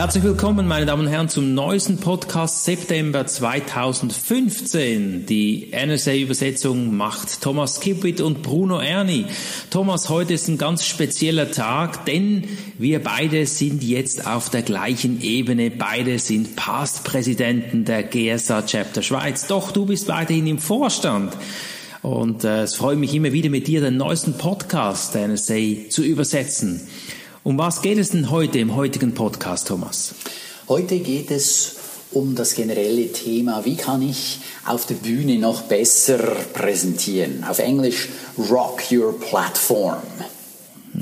Herzlich willkommen, meine Damen und Herren, zum neuesten Podcast September 2015. Die NSA-Übersetzung macht Thomas Kippit und Bruno Erni. Thomas, heute ist ein ganz spezieller Tag, denn wir beide sind jetzt auf der gleichen Ebene. Beide sind Past-Präsidenten der GSA Chapter Schweiz. Doch du bist weiterhin im Vorstand. Und äh, es freut mich immer wieder mit dir den neuesten Podcast der NSA zu übersetzen. Um was geht es denn heute im heutigen Podcast, Thomas? Heute geht es um das generelle Thema, wie kann ich auf der Bühne noch besser präsentieren. Auf Englisch Rock Your Platform.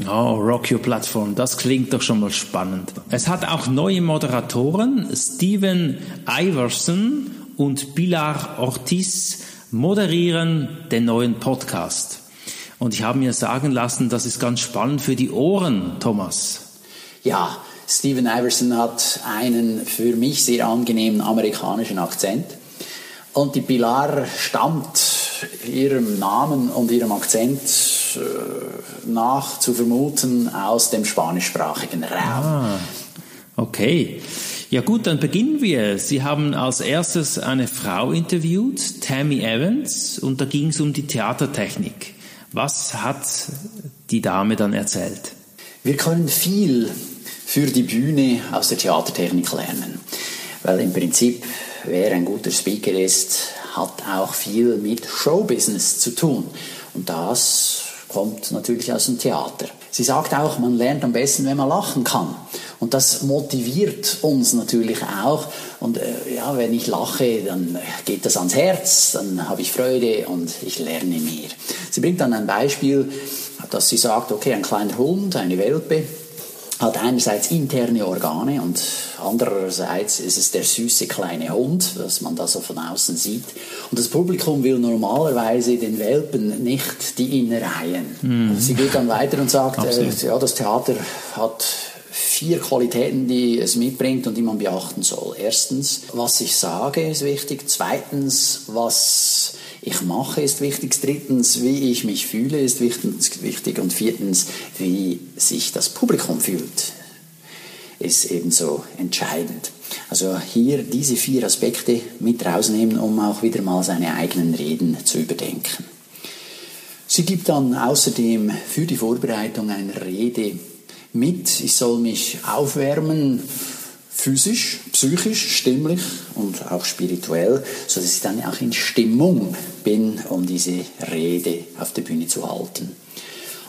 Oh, Rock Your Platform, das klingt doch schon mal spannend. Es hat auch neue Moderatoren, Steven Iverson und Pilar Ortiz moderieren den neuen Podcast. Und ich habe mir sagen lassen, das ist ganz spannend für die Ohren, Thomas. Ja, Steven Iverson hat einen für mich sehr angenehmen amerikanischen Akzent. Und die Pilar stammt ihrem Namen und ihrem Akzent äh, nach zu vermuten aus dem spanischsprachigen Raum. Ah, okay. Ja gut, dann beginnen wir. Sie haben als erstes eine Frau interviewt, Tammy Evans, und da ging es um die Theatertechnik. Was hat die Dame dann erzählt? Wir können viel für die Bühne aus der Theatertechnik lernen, weil im Prinzip, wer ein guter Speaker ist, hat auch viel mit Showbusiness zu tun. Und das kommt natürlich aus dem Theater. Sie sagt auch, man lernt am besten, wenn man lachen kann. Und das motiviert uns natürlich auch. Und äh, ja, wenn ich lache, dann geht das ans Herz, dann habe ich Freude und ich lerne mehr. Sie bringt dann ein Beispiel, dass sie sagt, okay, ein kleiner Hund, eine Welpe, hat einerseits interne Organe und andererseits ist es der süße kleine Hund, was man da so von außen sieht. Und das Publikum will normalerweise den Welpen nicht die Innereien. Mhm. Sie geht dann weiter und sagt, äh, ja, das Theater hat vier Qualitäten, die es mitbringt und die man beachten soll. Erstens, was ich sage, ist wichtig. Zweitens, was ich mache, ist wichtig. Drittens, wie ich mich fühle, ist wichtig. Und viertens, wie sich das Publikum fühlt, ist ebenso entscheidend. Also hier diese vier Aspekte mit rausnehmen, um auch wieder mal seine eigenen Reden zu überdenken. Sie gibt dann außerdem für die Vorbereitung eine Rede mit. Ich soll mich aufwärmen, physisch, psychisch, stimmlich und auch spirituell, sodass ich dann auch in Stimmung bin, um diese Rede auf der Bühne zu halten.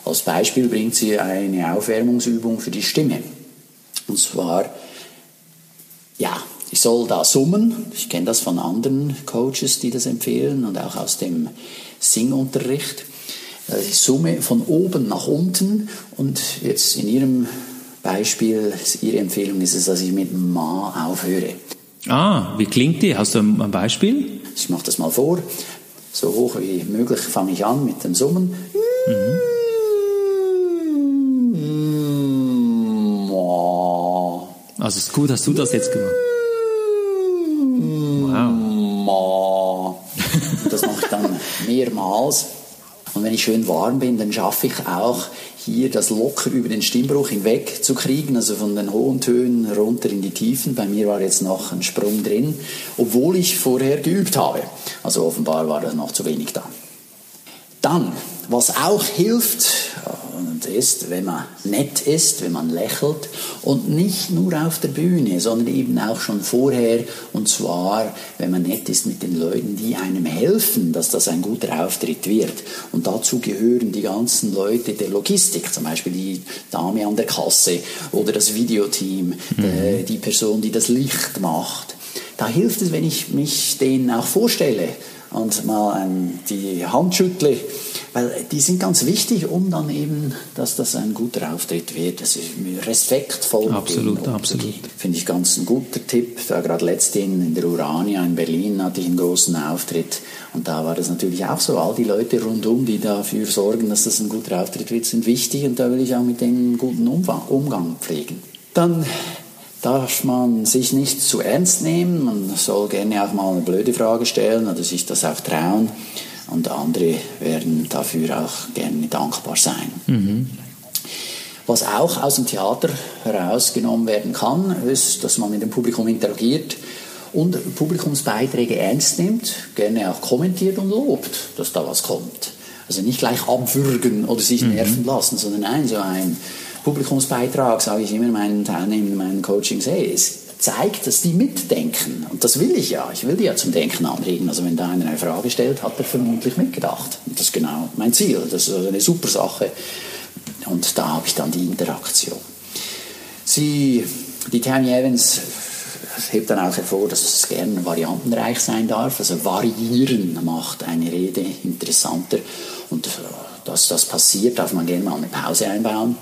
Als Beispiel bringt sie eine Aufwärmungsübung für die Stimme. Und zwar, ja, ich soll da summen. Ich kenne das von anderen Coaches, die das empfehlen und auch aus dem Singunterricht. Ich summe von oben nach unten und jetzt in Ihrem Beispiel, Ihre Empfehlung ist es, dass ich mit Ma aufhöre. Ah, wie klingt die? Hast du ein Beispiel? Ich mache das mal vor. So hoch wie möglich fange ich an mit dem Summen. Mhm. Also ist gut, hast du das jetzt gemacht? Wow. Das mache ich dann mehrmals. Und wenn ich schön warm bin, dann schaffe ich auch hier das locker über den Stimmbruch hinweg zu kriegen, also von den hohen Tönen runter in die Tiefen. Bei mir war jetzt noch ein Sprung drin, obwohl ich vorher geübt habe. Also offenbar war das noch zu wenig da. Dann, was auch hilft, und ist, wenn man nett ist, wenn man lächelt und nicht nur auf der Bühne, sondern eben auch schon vorher und zwar, wenn man nett ist mit den Leuten, die einem helfen, dass das ein guter Auftritt wird. Und dazu gehören die ganzen Leute der Logistik, zum Beispiel die Dame an der Kasse oder das Videoteam, mhm. die Person, die das Licht macht. Da hilft es, wenn ich mich denen auch vorstelle und mal ähm, die Hand schüttle weil die sind ganz wichtig, um dann eben, dass das ein guter Auftritt wird. Das ist respektvoll. Absolut, absolut. Finde ich ganz ein guter Tipp. Da gerade letztens in der Urania in Berlin hatte ich einen großen Auftritt und da war das natürlich auch so. All die Leute rundum, die dafür sorgen, dass das ein guter Auftritt wird, sind wichtig und da will ich auch mit denen einen guten Umgang pflegen. Dann darf man sich nicht zu ernst nehmen. Man soll gerne auch mal eine blöde Frage stellen oder sich das auch trauen und andere werden dafür auch gerne dankbar sein. Mhm. Was auch aus dem Theater herausgenommen werden kann, ist, dass man mit dem Publikum interagiert und Publikumsbeiträge ernst nimmt, gerne auch kommentiert und lobt, dass da was kommt. Also nicht gleich abwürgen oder sich mhm. nerven lassen, sondern nein, so ein Publikumsbeitrag, sage ich immer meinen Teilnehmern, meinen Coachings, hey, es zeigt, dass die mitdenken. Und das will ich ja. Ich will die ja zum Denken anregen. Also wenn da einer eine Frage stellt, hat er vermutlich mitgedacht. Und das ist genau mein Ziel. Das ist also eine super Sache. Und da habe ich dann die Interaktion. Sie, die Tammy Evans hebt dann auch hervor, dass es gerne variantenreich sein darf. Also variieren macht eine Rede interessanter. Und äh, dass das passiert, darf man gerne mal eine Pause einbauen.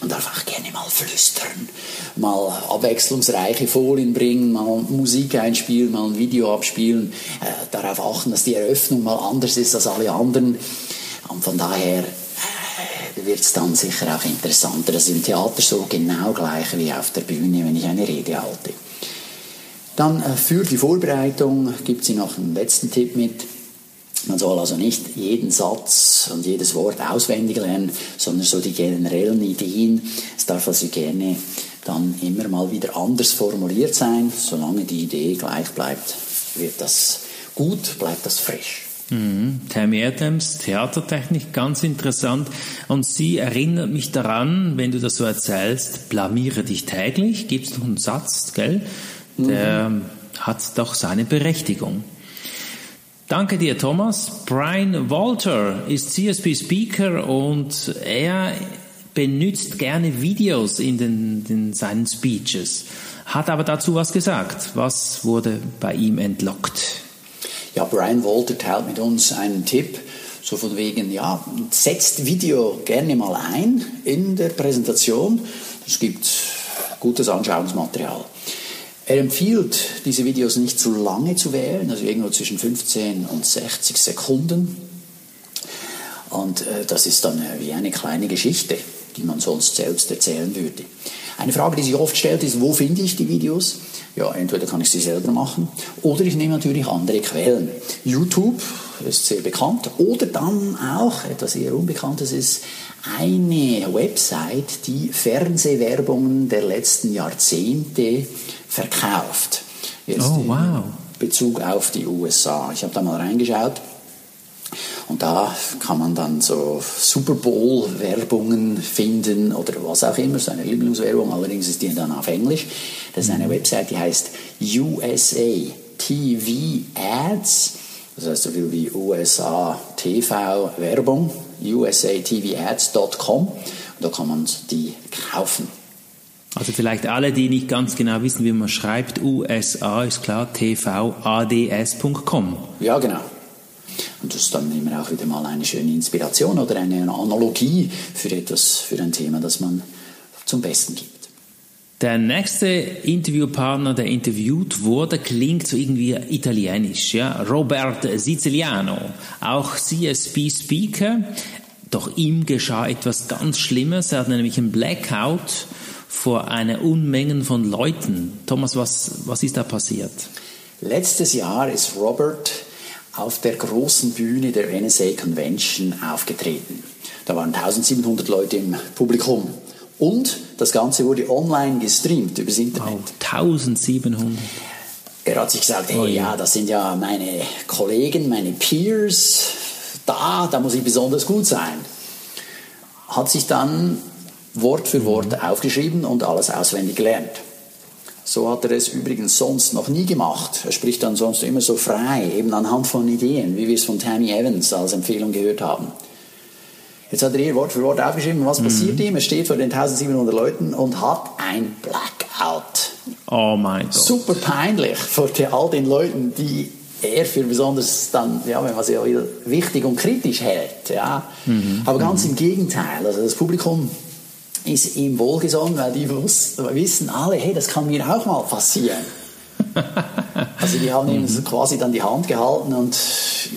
Man darf auch gerne mal flüstern, mal abwechslungsreiche Folien bringen, mal Musik einspielen, mal ein Video abspielen, äh, darauf achten, dass die Eröffnung mal anders ist als alle anderen. Und von daher äh, wird es dann sicher auch interessanter. Das ist im Theater so genau gleich wie auf der Bühne, wenn ich eine Rede halte. Dann äh, für die Vorbereitung gibt sie noch einen letzten Tipp mit. Man soll also nicht jeden Satz und jedes Wort auswendig lernen, sondern so die generellen Ideen. Es darf also gerne dann immer mal wieder anders formuliert sein. Solange die Idee gleich bleibt, wird das gut, bleibt das frisch. Mhm. Tammy Adams, Theatertechnik, ganz interessant. Und sie erinnert mich daran, wenn du das so erzählst, blamiere dich täglich, gibt es noch einen Satz, gell? Der mhm. hat doch seine Berechtigung. Danke dir, Thomas. Brian Walter ist CSP Speaker und er benutzt gerne Videos in, den, in seinen Speeches, hat aber dazu was gesagt. Was wurde bei ihm entlockt? Ja, Brian Walter teilt mit uns einen Tipp, so von wegen, ja, setzt Video gerne mal ein in der Präsentation. Es gibt gutes Anschauungsmaterial. Er empfiehlt, diese Videos nicht zu lange zu wählen, also irgendwo zwischen 15 und 60 Sekunden. Und äh, das ist dann äh, wie eine kleine Geschichte, die man sonst selbst erzählen würde. Eine Frage, die sich oft stellt, ist, wo finde ich die Videos? Ja, entweder kann ich sie selber machen oder ich nehme natürlich andere Quellen. YouTube ist sehr bekannt oder dann auch, etwas eher Unbekanntes ist, eine Website, die Fernsehwerbungen der letzten Jahrzehnte verkauft. Jetzt oh, wow. Bezug auf die USA. Ich habe da mal reingeschaut. Und da kann man dann so Super Bowl-Werbungen finden oder was auch immer, so eine Lieblingswerbung, allerdings ist die dann auf Englisch. Das ist eine mhm. Website, die heißt USA TV Ads, das heißt so viel wie USA TV Werbung, usatvads.com und da kann man die kaufen. Also vielleicht alle, die nicht ganz genau wissen, wie man schreibt, USA ist klar, tvads.com. Ja, genau. Und das ist dann immer auch wieder mal eine schöne Inspiration oder eine Analogie für etwas, für ein Thema, das man zum Besten gibt. Der nächste Interviewpartner, der interviewt wurde, klingt so irgendwie italienisch, ja. Robert Siciliano, auch CSP-Speaker. Doch ihm geschah etwas ganz Schlimmes. Er hatte nämlich einen Blackout vor einer Unmengen von Leuten. Thomas, was, was ist da passiert? Letztes Jahr ist Robert auf der großen Bühne der NSA Convention aufgetreten. Da waren 1700 Leute im Publikum. Und das Ganze wurde online gestreamt übers Internet. Wow, 1700. Er hat sich gesagt, hey, oh, ja. ja, das sind ja meine Kollegen, meine Peers. Da, da muss ich besonders gut sein. Hat sich dann Wort für Wort mhm. aufgeschrieben und alles auswendig gelernt. So hat er es übrigens sonst noch nie gemacht. Er spricht dann sonst immer so frei, eben anhand von Ideen, wie wir es von Tammy Evans als Empfehlung gehört haben. Jetzt hat er hier Wort für Wort aufgeschrieben, was mhm. passiert ihm? Er steht vor den 1700 Leuten und hat ein Blackout. Oh mein Gott. Super peinlich vor all den Leuten, die er für besonders dann, ja, wenn man sie wichtig und kritisch hält. Ja. Mhm. Aber ganz mhm. im Gegenteil. Also das Publikum ist ihm wohlgesonnen, weil die wissen alle, hey, das kann mir auch mal passieren. also die haben ihm mhm. quasi dann die Hand gehalten und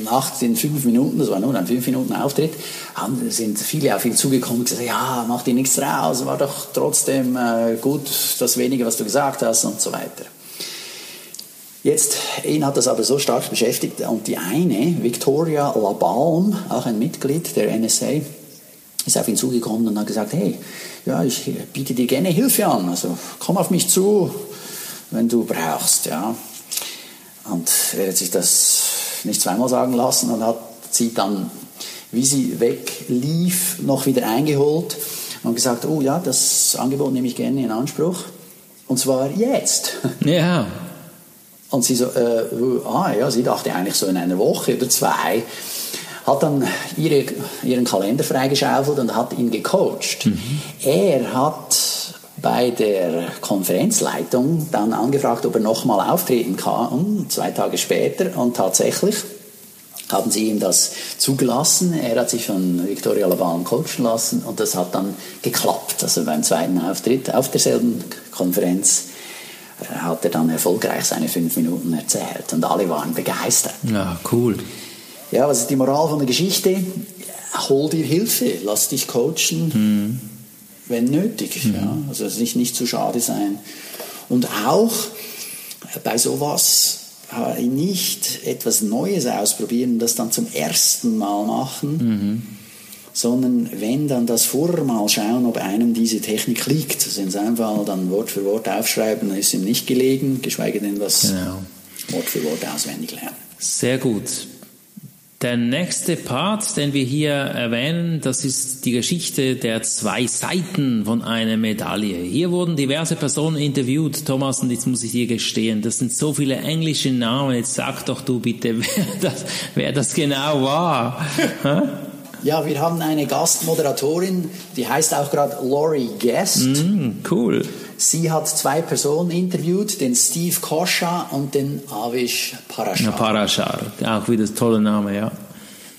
nach den fünf Minuten, das war nur ein fünf Minuten Auftritt, haben, sind viele auf ihn zugekommen und gesagt, ja, mach dir nichts draus, war doch trotzdem äh, gut, das wenige, was du gesagt hast und so weiter. Jetzt, ihn hat das aber so stark beschäftigt und die eine, Victoria Labalm, auch ein Mitglied der NSA, ist auf ihn zugekommen und hat gesagt, hey, ja, ich biete dir gerne Hilfe an, also komm auf mich zu, wenn du brauchst, ja. Und er hat sich das nicht zweimal sagen lassen und hat sie dann, wie sie weglief, noch wieder eingeholt und gesagt, oh ja, das Angebot nehme ich gerne in Anspruch. Und zwar jetzt. Ja. Und sie so, äh, ah ja, sie dachte eigentlich so in einer Woche oder zwei, hat dann ihre, ihren Kalender freigeschaufelt und hat ihn gecoacht. Mhm. Er hat bei der Konferenzleitung dann angefragt, ob er nochmal auftreten kann, zwei Tage später, und tatsächlich haben sie ihm das zugelassen. Er hat sich von Victoria Laban coachen lassen und das hat dann geklappt. Also beim zweiten Auftritt auf derselben Konferenz äh, hat er dann erfolgreich seine fünf Minuten erzählt und alle waren begeistert. Ja, cool. Ja, was ist die Moral von der Geschichte? Hol dir Hilfe, lass dich coachen, hm. wenn nötig. Hm. Ja, also sich nicht zu schade sein. Und auch bei sowas nicht etwas Neues ausprobieren und das dann zum ersten Mal machen, mhm. sondern wenn dann das vorher mal schauen, ob einem diese Technik liegt. Also in seinem Fall dann Wort für Wort aufschreiben, dann ist ihm nicht gelegen, geschweige denn das genau. Wort für Wort auswendig lernen. Sehr gut. Der nächste Part, den wir hier erwähnen, das ist die Geschichte der zwei Seiten von einer Medaille. Hier wurden diverse Personen interviewt, Thomas, und jetzt muss ich dir gestehen, das sind so viele englische Namen. Jetzt sag doch du bitte, wer das, wer das genau war. ja, wir haben eine Gastmoderatorin, die heißt auch gerade Laurie Guest. Mm, cool. Sie hat zwei Personen interviewt, den Steve Kosha und den Avish Parashar. Ja, Parashar, auch wieder ein toller Name, ja.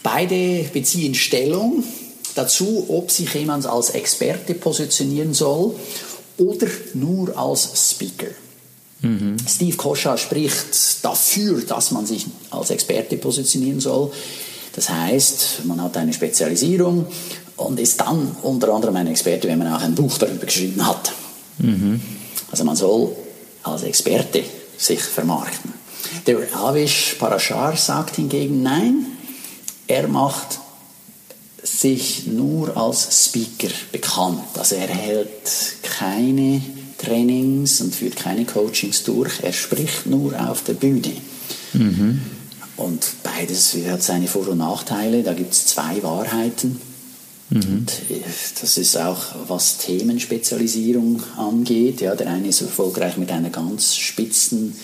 Beide beziehen Stellung dazu, ob sich jemand als Experte positionieren soll oder nur als Speaker. Mhm. Steve Kosha spricht dafür, dass man sich als Experte positionieren soll. Das heißt, man hat eine Spezialisierung und ist dann unter anderem ein Experte, wenn man auch ein Buch darüber geschrieben hat. Mhm. Also man soll als Experte sich vermarkten. Der Avish Parashar sagt hingegen nein, er macht sich nur als Speaker bekannt. Also er hält keine Trainings und führt keine Coachings durch, er spricht nur auf der Bühne. Mhm. Und beides hat seine Vor- und Nachteile, da gibt es zwei Wahrheiten. Mhm. Das ist auch, was Themenspezialisierung angeht. Ja, der eine ist erfolgreich mit einer ganz spitzen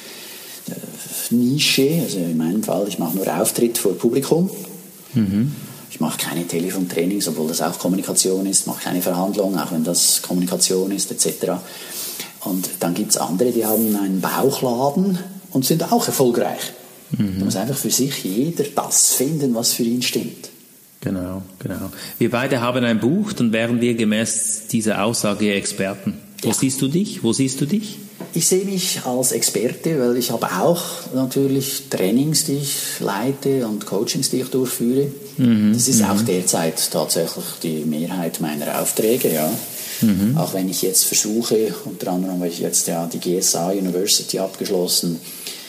äh, Nische. Also in meinem Fall, ich mache nur Auftritt vor Publikum. Mhm. Ich mache keine Telefontrainings, obwohl das auch Kommunikation ist, mache keine Verhandlungen, auch wenn das Kommunikation ist, etc. Und dann gibt es andere, die haben einen Bauchladen und sind auch erfolgreich. Mhm. Da muss einfach für sich jeder das finden, was für ihn stimmt. Genau, genau. Wir beide haben ein Buch, dann wären wir gemäß dieser Aussage Experten. Wo ja. siehst du dich? Wo siehst du dich? Ich sehe mich als Experte, weil ich habe auch natürlich Trainings, die ich leite und Coachings, die ich durchführe. Mhm. Das ist mhm. auch derzeit tatsächlich die Mehrheit meiner Aufträge, ja. Mhm. Auch wenn ich jetzt versuche, unter anderem habe ich jetzt ja die GSA University abgeschlossen,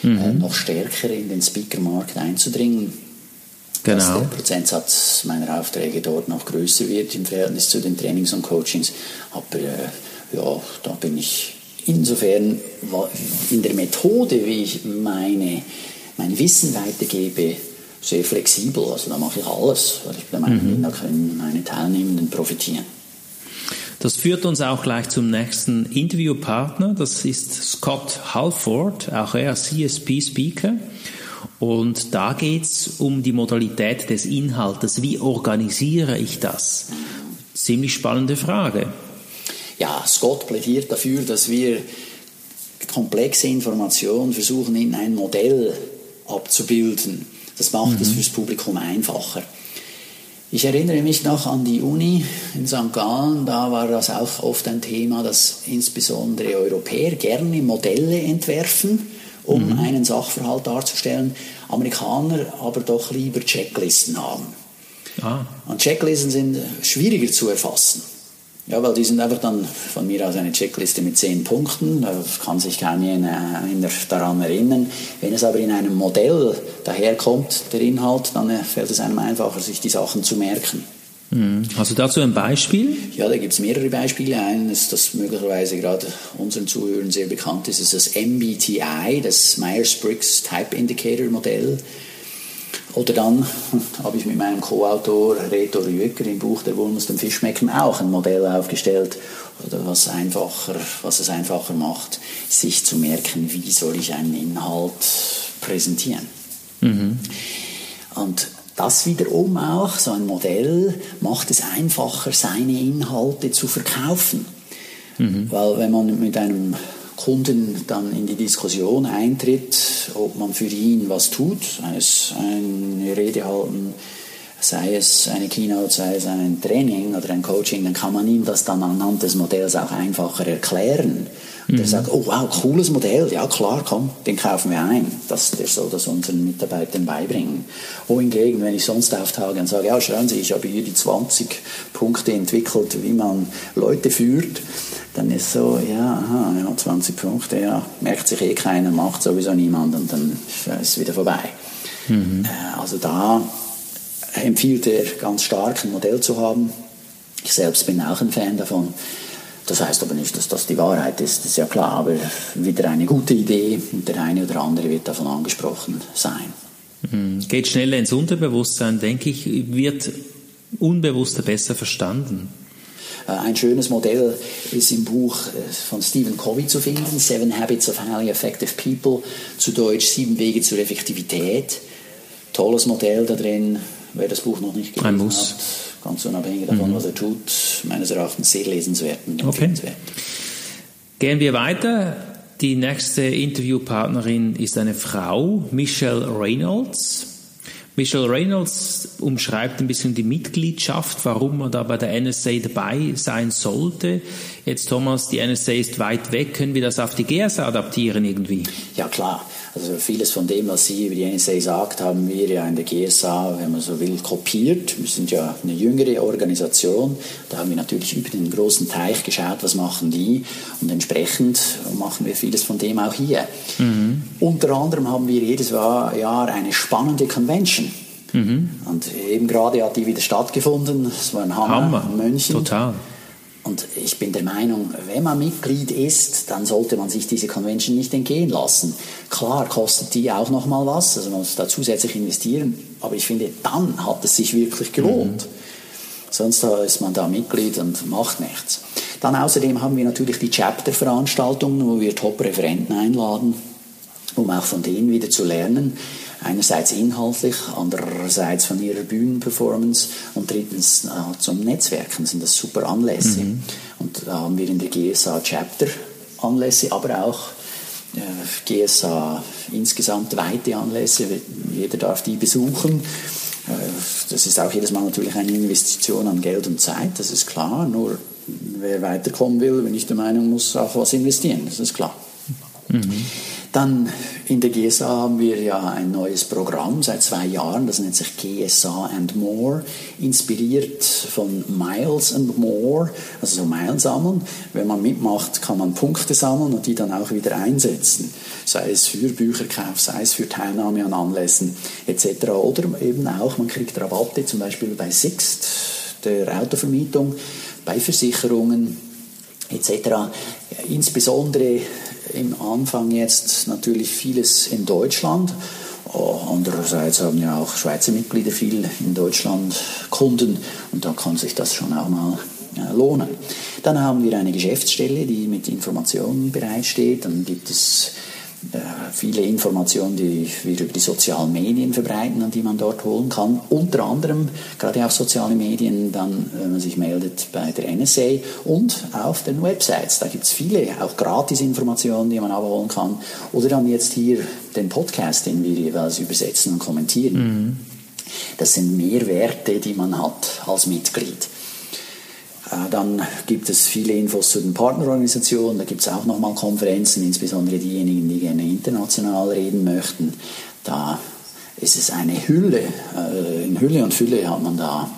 mhm. äh, noch stärker in den Speaker-Markt einzudringen genau. dass der Prozentsatz meiner Aufträge dort noch größer wird im Verhältnis zu den Trainings und Coachings. Aber äh, ja, da bin ich insofern in der Methode, wie ich meine, mein Wissen weitergebe, sehr flexibel. Also da mache ich alles, weil ich der Meinung bin, mhm. da können meine Teilnehmenden profitieren. Das führt uns auch gleich zum nächsten Interviewpartner. Das ist Scott Halford, auch er CSP-Speaker. Und da geht es um die Modalität des Inhaltes. Wie organisiere ich das? Ziemlich spannende Frage. Ja, Scott plädiert dafür, dass wir komplexe Informationen versuchen in ein Modell abzubilden. Das macht mhm. es fürs Publikum einfacher. Ich erinnere mich noch an die Uni in St. Gallen, da war das auch oft ein Thema, dass insbesondere Europäer gerne Modelle entwerfen um mhm. einen Sachverhalt darzustellen. Amerikaner aber doch lieber Checklisten haben. Ah. Und Checklisten sind schwieriger zu erfassen. Ja, weil die sind einfach dann von mir aus eine Checkliste mit zehn Punkten, da kann sich kaum einer daran erinnern. Wenn es aber in einem Modell daherkommt, der Inhalt, dann fällt es einem einfacher, sich die Sachen zu merken. Mhm. Hast du dazu ein Beispiel? Ja, da gibt es mehrere Beispiele. Eines, das möglicherweise gerade unseren Zuhörern sehr bekannt ist, ist das MBTI, das Myers-Briggs Type Indicator Modell. Oder dann habe ich mit meinem Co-Autor Reto Rüecker im Buch Der Wurm muss dem Fisch schmecken auch ein Modell aufgestellt, was, einfacher, was es einfacher macht, sich zu merken, wie soll ich einen Inhalt präsentieren. Mhm. Und das wiederum auch, so ein Modell, macht es einfacher, seine Inhalte zu verkaufen. Mhm. Weil wenn man mit einem Kunden dann in die Diskussion eintritt, ob man für ihn was tut, eine Rede halten, sei es eine Keynote, sei es ein Training oder ein Coaching, dann kann man ihm das dann anhand des Modells auch einfacher erklären. Und mhm. er sagt, oh wow, cooles Modell, ja klar, komm, den kaufen wir ein. Das, der soll das unseren Mitarbeitern beibringen. Wohingegen, wenn ich sonst auftage und sage, ja schauen Sie, ich habe hier die 20 Punkte entwickelt, wie man Leute führt, dann ist so, ja, aha, ja, 20 Punkte, ja, merkt sich eh keiner, macht sowieso niemand und dann ist es wieder vorbei. Mhm. Äh, also da empfiehlt er ganz stark ein Modell zu haben. Ich selbst bin auch ein Fan davon. Das heißt aber nicht, dass das die Wahrheit ist, das ist ja klar, aber wieder eine gute Idee und der eine oder andere wird davon angesprochen sein. Mhm. Geht schneller ins Unterbewusstsein, denke ich, wird unbewusster besser verstanden. Äh, ein schönes Modell ist im Buch äh, von Stephen Covey zu finden, Seven Habits of Highly Effective People, zu Deutsch Sieben Wege zur Effektivität. Tolles Modell da drin, wer das Buch noch nicht gelesen hat, ganz unabhängig davon, mhm. was er tut, meines Erachtens sehr lesenswert und empfehlenswert. Okay. Gehen wir weiter. Die nächste Interviewpartnerin ist eine Frau, Michelle Reynolds. Michelle Reynolds umschreibt ein bisschen die Mitgliedschaft, warum man da bei der NSA dabei sein sollte. Jetzt Thomas, die NSA ist weit weg, können wir das auf die GSA adaptieren irgendwie? Ja klar, also vieles von dem, was Sie über die NSA sagt, haben wir ja in der GSA, wenn man so will, kopiert. Wir sind ja eine jüngere Organisation, da haben wir natürlich über den großen Teich geschaut, was machen die und entsprechend machen wir vieles von dem auch hier. Mhm. Unter anderem haben wir jedes Jahr eine spannende Convention. Mhm. Und eben gerade hat die wieder stattgefunden. Es war ein Hammer, Hammer. in München. Total. Und ich bin der Meinung, wenn man Mitglied ist, dann sollte man sich diese Convention nicht entgehen lassen. Klar kostet die auch noch mal was, also man muss da zusätzlich investieren, aber ich finde, dann hat es sich wirklich gelohnt. Mhm. Sonst ist man da Mitglied und macht nichts. Dann außerdem haben wir natürlich die Chapter-Veranstaltungen, wo wir Top-Referenten einladen, um auch von denen wieder zu lernen. Einerseits inhaltlich, andererseits von ihrer Bühnenperformance und drittens äh, zum Netzwerken sind das super Anlässe. Mhm. Und da haben wir in der GSA Chapter Anlässe, aber auch äh, GSA insgesamt weite Anlässe. Jeder darf die besuchen. Äh, das ist auch jedes Mal natürlich eine Investition an Geld und Zeit, das ist klar. Nur wer weiterkommen will, bin ich der Meinung, muss auch was investieren, das ist klar. Mhm. Dann in der GSA haben wir ja ein neues Programm seit zwei Jahren, das nennt sich GSA and More, inspiriert von Miles and More, also so Meilen sammeln. Wenn man mitmacht, kann man Punkte sammeln und die dann auch wieder einsetzen, sei es für Bücherkauf, sei es für Teilnahme an Anlässen etc. Oder eben auch, man kriegt Rabatte, zum Beispiel bei Sixt, der Autovermietung, bei Versicherungen etc. Insbesondere im Anfang jetzt natürlich vieles in Deutschland. Oh, andererseits haben ja auch Schweizer Mitglieder viel in Deutschland Kunden und da kann sich das schon auch mal lohnen. Dann haben wir eine Geschäftsstelle, die mit Informationen bereitsteht. Dann gibt es äh, viele Informationen, die wir über die sozialen Medien verbreiten, an die man dort holen kann. Unter anderem gerade auf soziale Medien, dann, wenn man sich meldet bei der NSA und auf den Websites. Da gibt es viele, auch gratis Informationen, die man abholen kann. Oder dann jetzt hier den Podcast, den wir jeweils übersetzen und kommentieren. Mhm. Das sind Mehrwerte, die man hat als Mitglied. Äh, dann gibt es viele Infos zu den Partnerorganisationen, da gibt es auch nochmal Konferenzen, insbesondere diejenigen, die gerne international reden möchten. Da ist es eine Hülle, äh, in Hülle und Fülle hat man da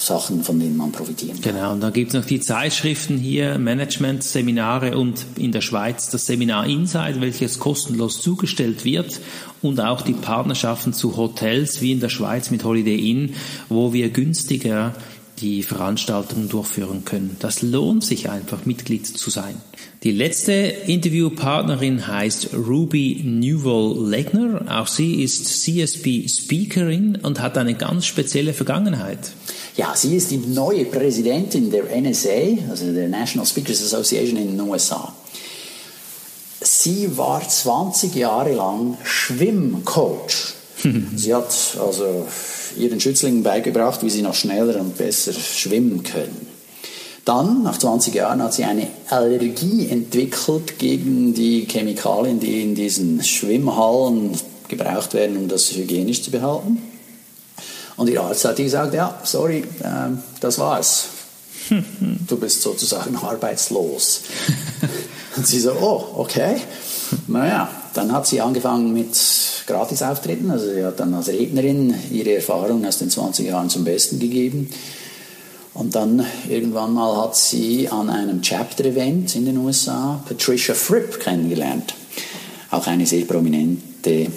Sachen, von denen man profitieren kann. Genau, und dann gibt es noch die Zeitschriften hier, Management-Seminare und in der Schweiz das Seminar Inside, welches kostenlos zugestellt wird und auch die Partnerschaften zu Hotels wie in der Schweiz mit Holiday Inn, wo wir günstiger die Veranstaltungen durchführen können. Das lohnt sich einfach, Mitglied zu sein. Die letzte Interviewpartnerin heißt Ruby Newell-Legner. Auch sie ist CSB-Speakerin und hat eine ganz spezielle Vergangenheit. Ja, sie ist die neue Präsidentin der NSA, also der National Speakers Association in den USA. Sie war 20 Jahre lang Schwimmcoach. sie hat also ihren Schützlingen beigebracht, wie sie noch schneller und besser schwimmen können. Dann, nach 20 Jahren, hat sie eine Allergie entwickelt gegen die Chemikalien, die in diesen Schwimmhallen gebraucht werden, um das hygienisch zu behalten. Und ihr Arzt hat gesagt, ja, sorry, äh, das war's. Du bist sozusagen arbeitslos. Und sie so, oh, okay. Naja, dann hat sie angefangen mit Gratisauftritten. Also sie hat dann als Rednerin ihre Erfahrungen aus den 20 Jahren zum Besten gegeben. Und dann irgendwann mal hat sie an einem Chapter-Event in den USA Patricia Fripp kennengelernt. Auch eine sehr prominente äh,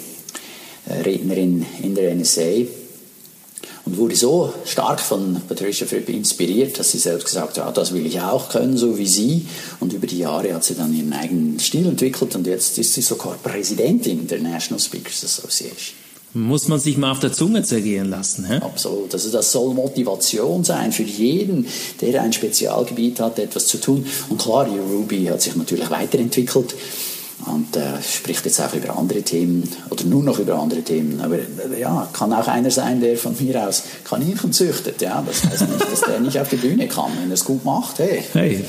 Rednerin in der NSA und wurde so stark von Patricia Fripp inspiriert, dass sie selbst gesagt hat, ja, das will ich auch können, so wie sie. Und über die Jahre hat sie dann ihren eigenen Stil entwickelt und jetzt ist sie sogar Präsidentin der National Speakers Association. Muss man sich mal auf der Zunge zergehen lassen. Hä? Absolut. Also das soll Motivation sein für jeden, der ein Spezialgebiet hat, etwas zu tun. Und klar, Ruby hat sich natürlich weiterentwickelt und äh, spricht jetzt auch über andere Themen oder nur noch über andere Themen. Aber äh, ja, kann auch einer sein, der von mir aus Kaninchen züchtet. Ja, das heißt nicht, dass der nicht auf die Bühne kann. Wenn er es gut macht, hey, hey.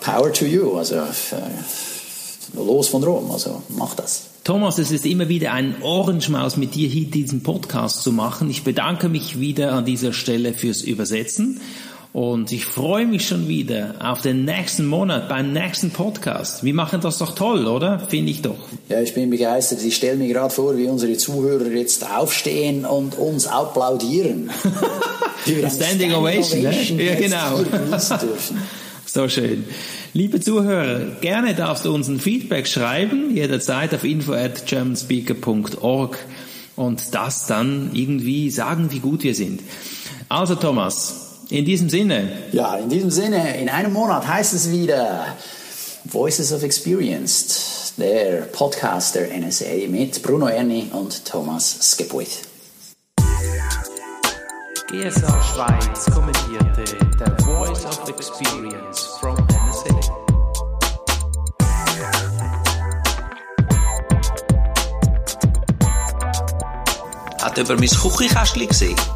Power to you. Also äh, los von Rom. Also mach das. Thomas, es ist immer wieder ein Ohrenschmaus, mit dir hier diesen Podcast zu machen. Ich bedanke mich wieder an dieser Stelle fürs Übersetzen und ich freue mich schon wieder auf den nächsten Monat, beim nächsten Podcast. Wir machen das doch toll, oder? Finde ich doch. Ja, ich bin begeistert. Ich stelle mir gerade vor, wie unsere Zuhörer jetzt aufstehen und uns applaudieren. Standing, Standing Ovation, Ovation ja, genau. so schön. Liebe Zuhörer, gerne darfst du uns ein Feedback schreiben, jederzeit auf info at germanspeaker.org und das dann irgendwie sagen, wie gut wir sind. Also Thomas, in diesem Sinne. Ja, in diesem Sinne, in einem Monat heißt es wieder Voices of Experience, der Podcast der NSA mit Bruno Erni und Thomas Skepuit. GSA Schweiz kommentierte der Voice of Experience from NSA. Hat über mein Küchenkästchen gesehen?